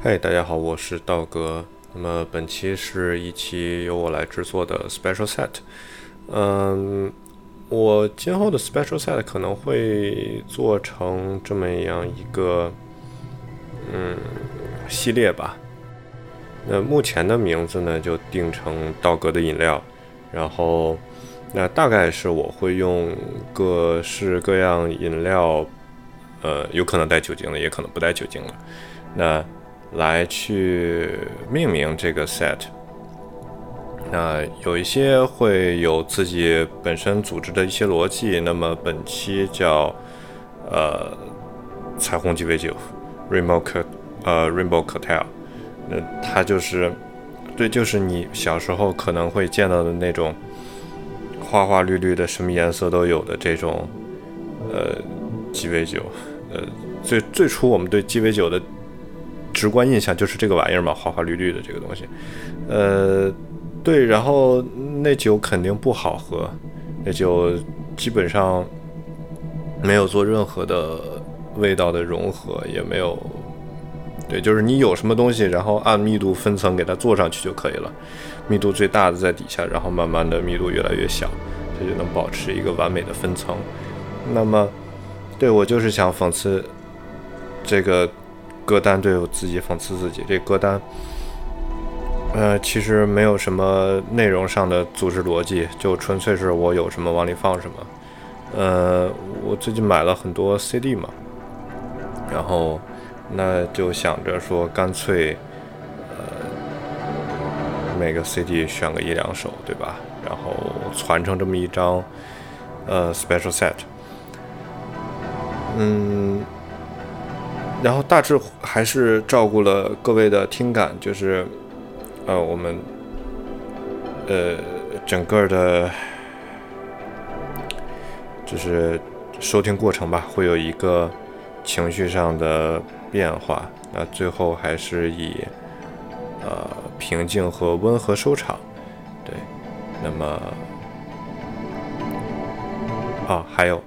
嗨，大家好，我是道哥。那么本期是一期由我来制作的 special set。嗯，我今后的 special set 可能会做成这么样一个嗯系列吧。那目前的名字呢，就定成道哥的饮料。然后，那大概是我会用各式各样饮料，呃，有可能带酒精的，也可能不带酒精的。那来去命名这个 set，那有一些会有自己本身组织的一些逻辑。那么本期叫呃彩虹鸡尾酒，Rainbow c 呃 Rainbow Cocktail，那它就是对，就是你小时候可能会见到的那种花花绿绿的，什么颜色都有的这种呃鸡尾酒。呃，最最初我们对鸡尾酒的。直观印象就是这个玩意儿嘛，花花绿绿的这个东西，呃，对，然后那酒肯定不好喝，那酒基本上没有做任何的味道的融合，也没有，对，就是你有什么东西，然后按密度分层给它做上去就可以了，密度最大的在底下，然后慢慢的密度越来越小，它就能保持一个完美的分层。那么，对我就是想讽刺这个。歌单对我自己讽刺自己，这歌单，呃，其实没有什么内容上的组织逻辑，就纯粹是我有什么往里放什么。呃，我最近买了很多 CD 嘛，然后那就想着说，干脆，呃，每个 CD 选个一两首，对吧？然后传成这么一张，呃，special set。嗯。然后大致还是照顾了各位的听感，就是，呃，我们，呃，整个的，就是收听过程吧，会有一个情绪上的变化。那最后还是以，呃，平静和温和收场。对，那么，啊，还有，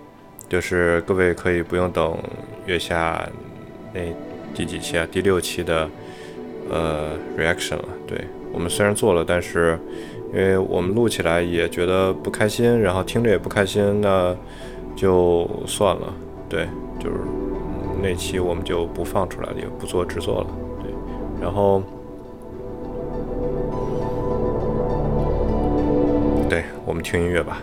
就是各位可以不用等月下。那第几期啊？第六期的呃 reaction 了。对我们虽然做了，但是因为我们录起来也觉得不开心，然后听着也不开心，那就算了。对，就是那期我们就不放出来了，也不做制作了。对，然后对我们听音乐吧。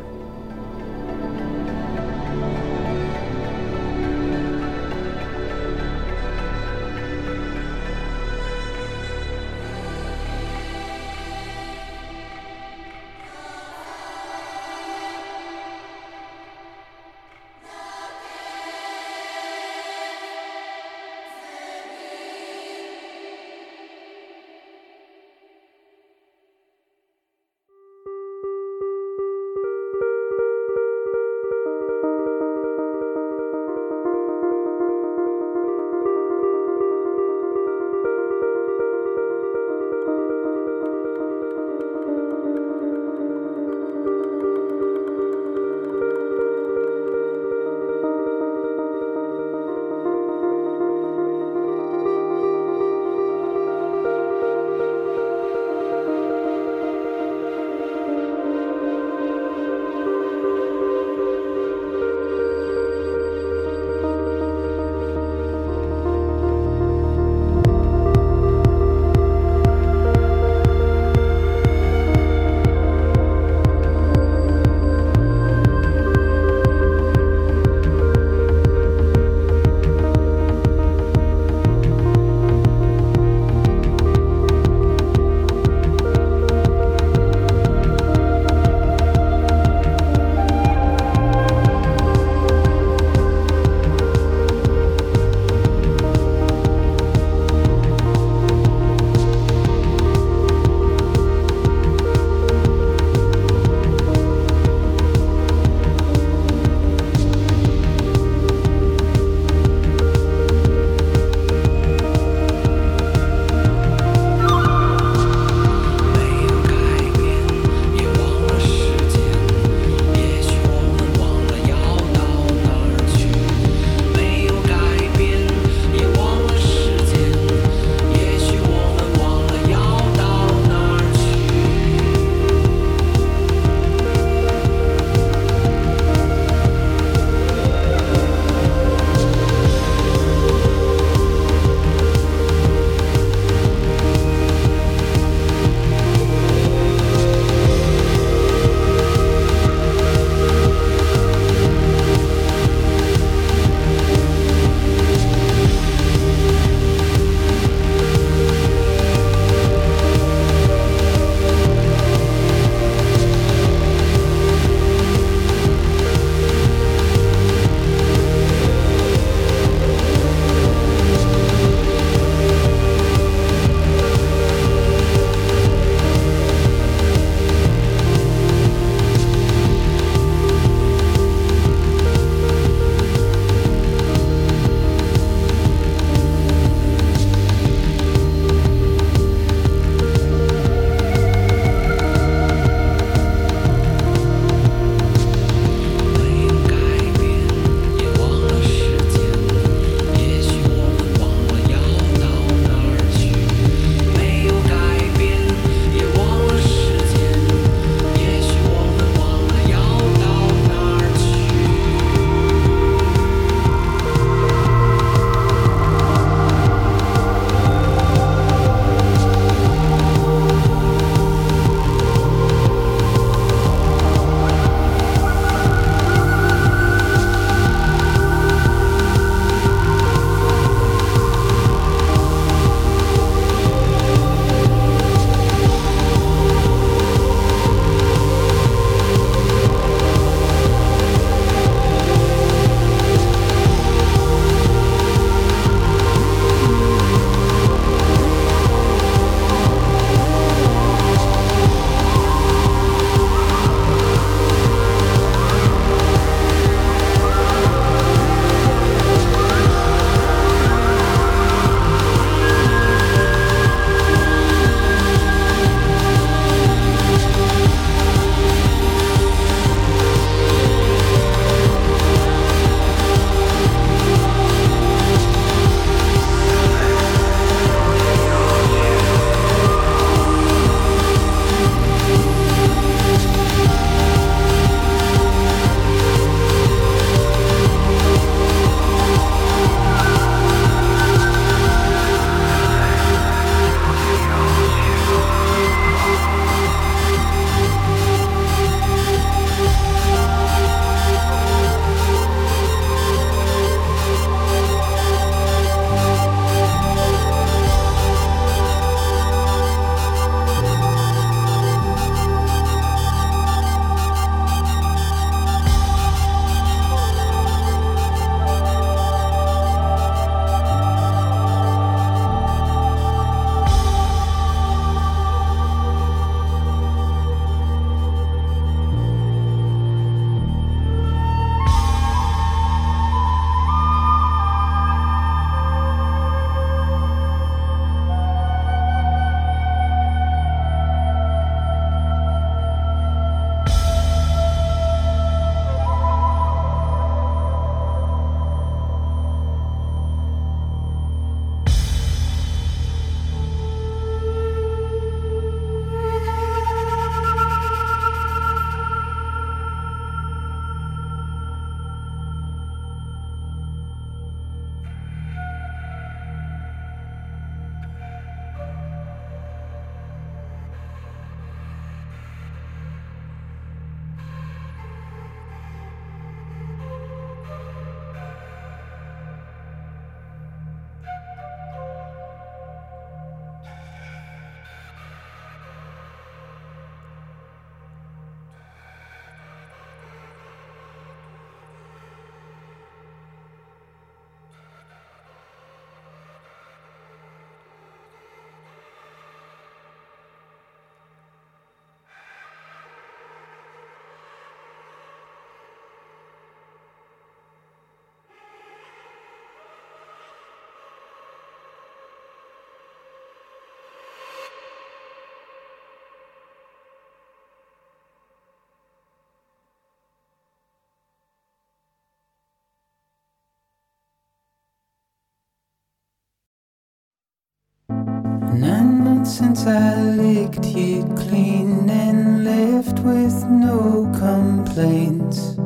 Nine months since er I licked you clean and left with no complaints.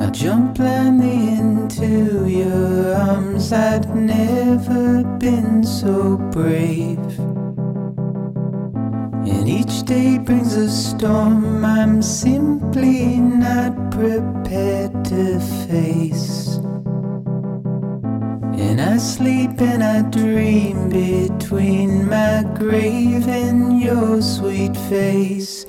I jumped blindly into your arms. I'd never been so brave. And each day brings a storm I'm simply not prepared to face. Sleep and I dream between my grave and your sweet face.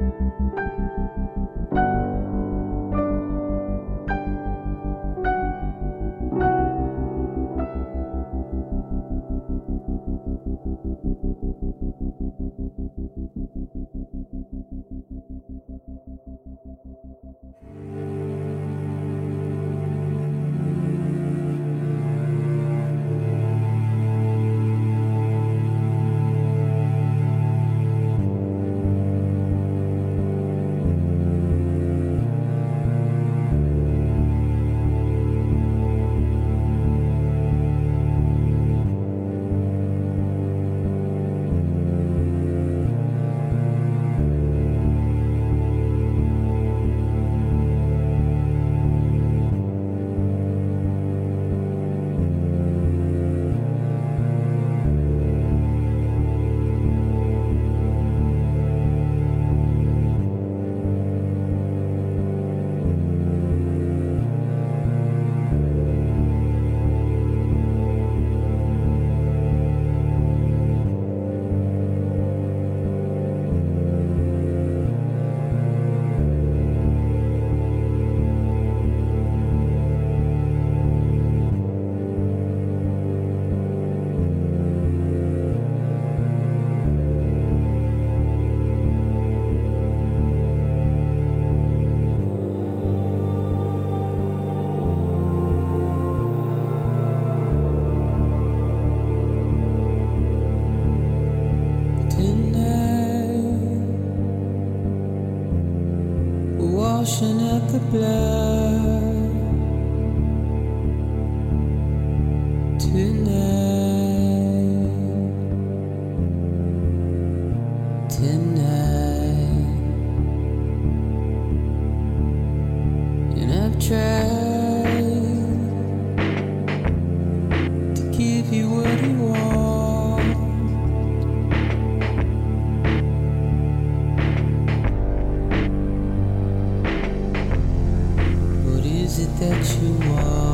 Thank you. it that you are?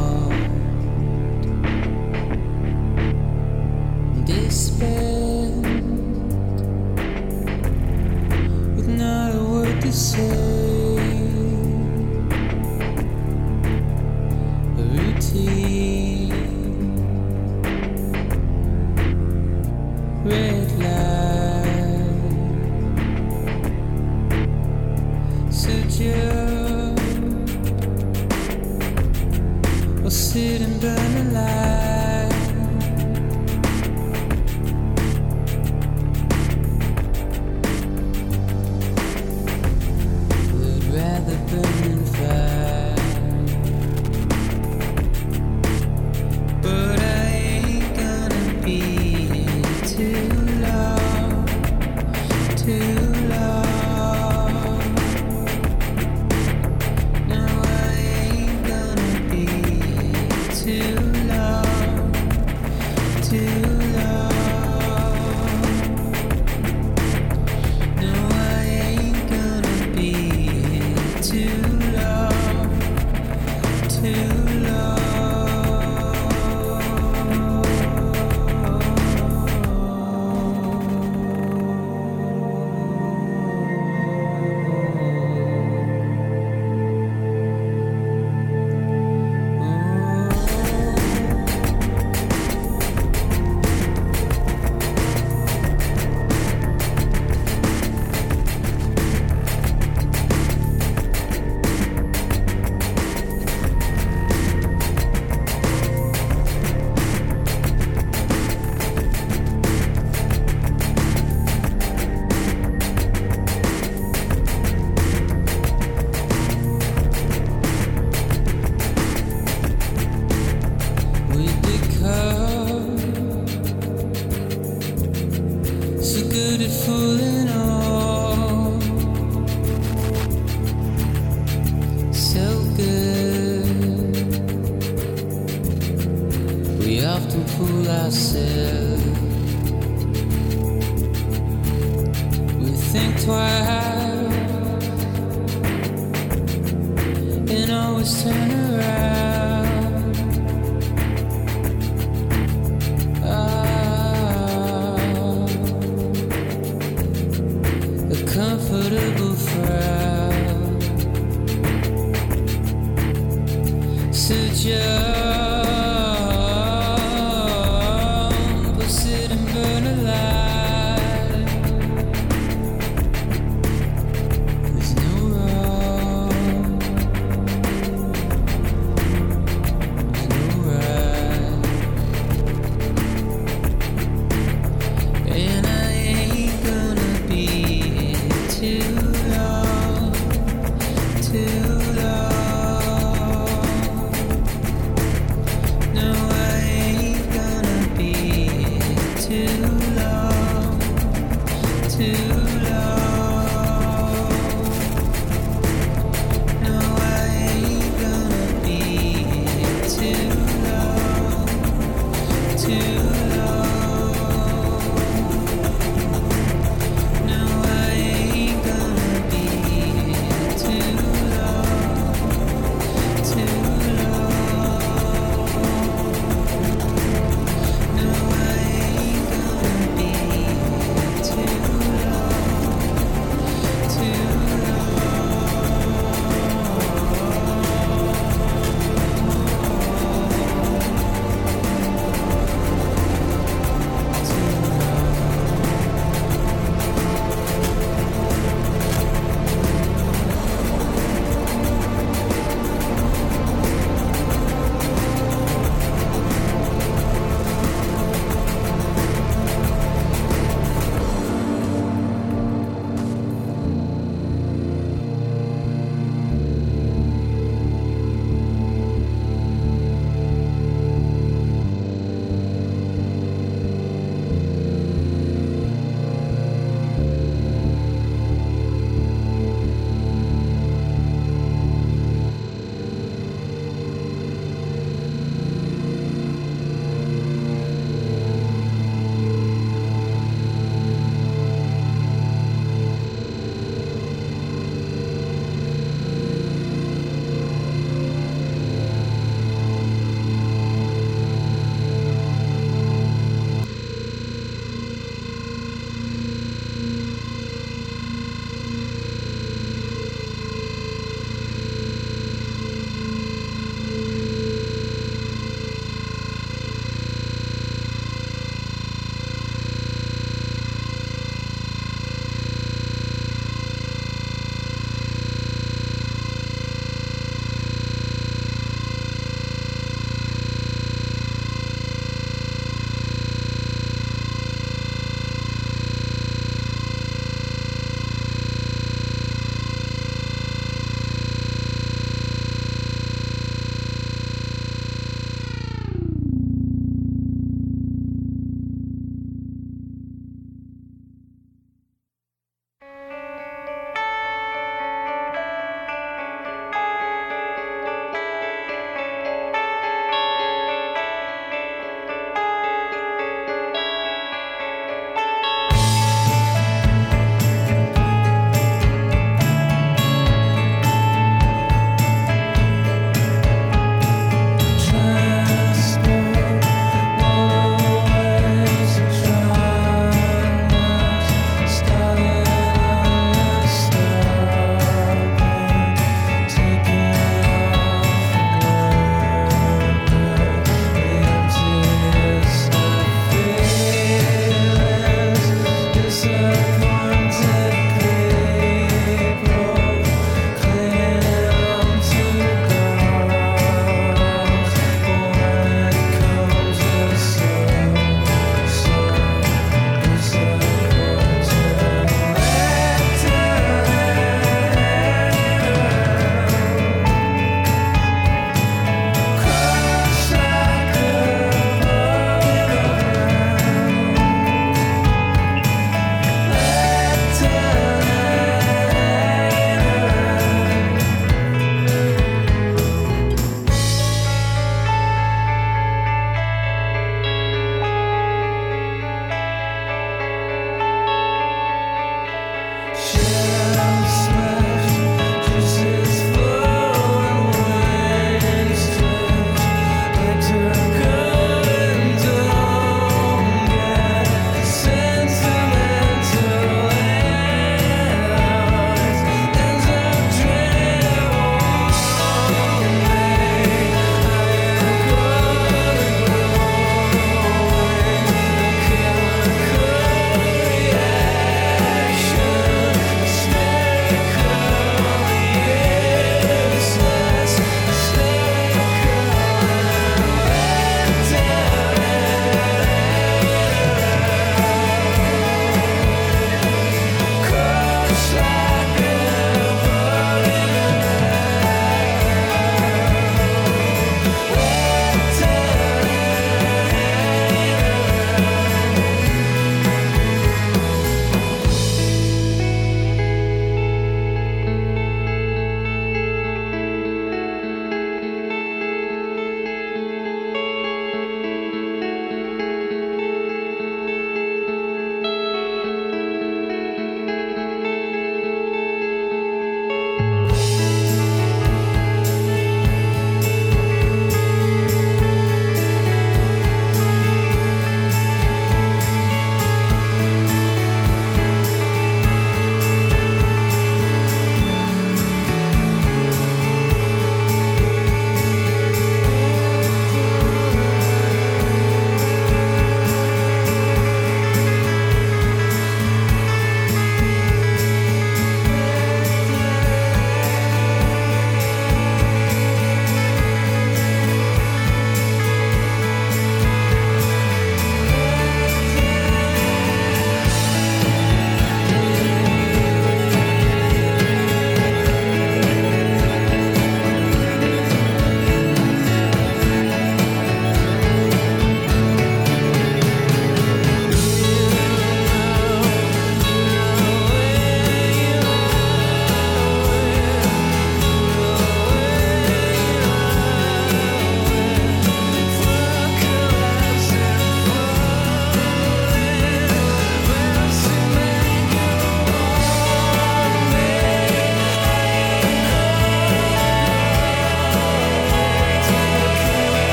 have to fool ourselves. We think twice and always turn around.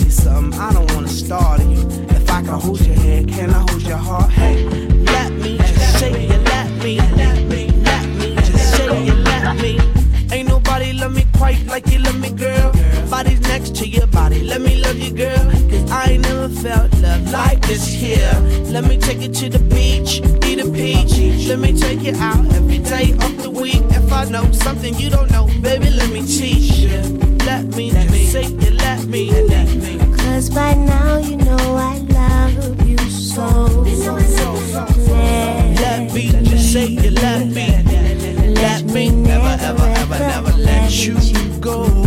Ask you something, I don't wanna startle you. If I can hold your hand, can I hold your heart? Hey, let me just say you let me, let me, let me just say you let me. Ain't nobody love me quite like you love me, girl. Body's next to your body, let me love you, girl. Cause I ain't never felt love like this here. Let me take you to the beach, eat a peach. Let me take you out every day of the week. If I know something you don't know, baby, let me teach you. Let me, let me say me. Cause by now you know I love you so. Let, Let me just say you let me. Let me never, ever, ever, never let you go.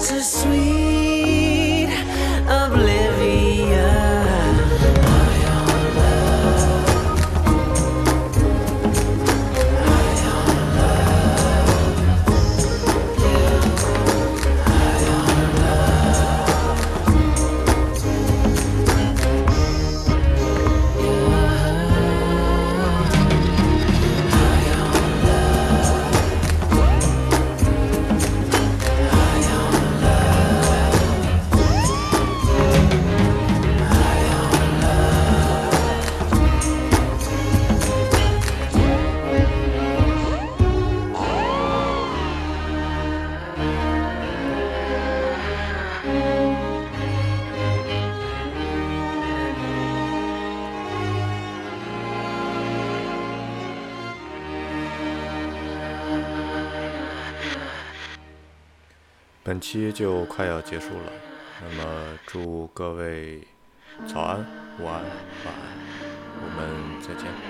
so sweet. 就快要结束了，那么祝各位早安、午安、晚安，我们再见。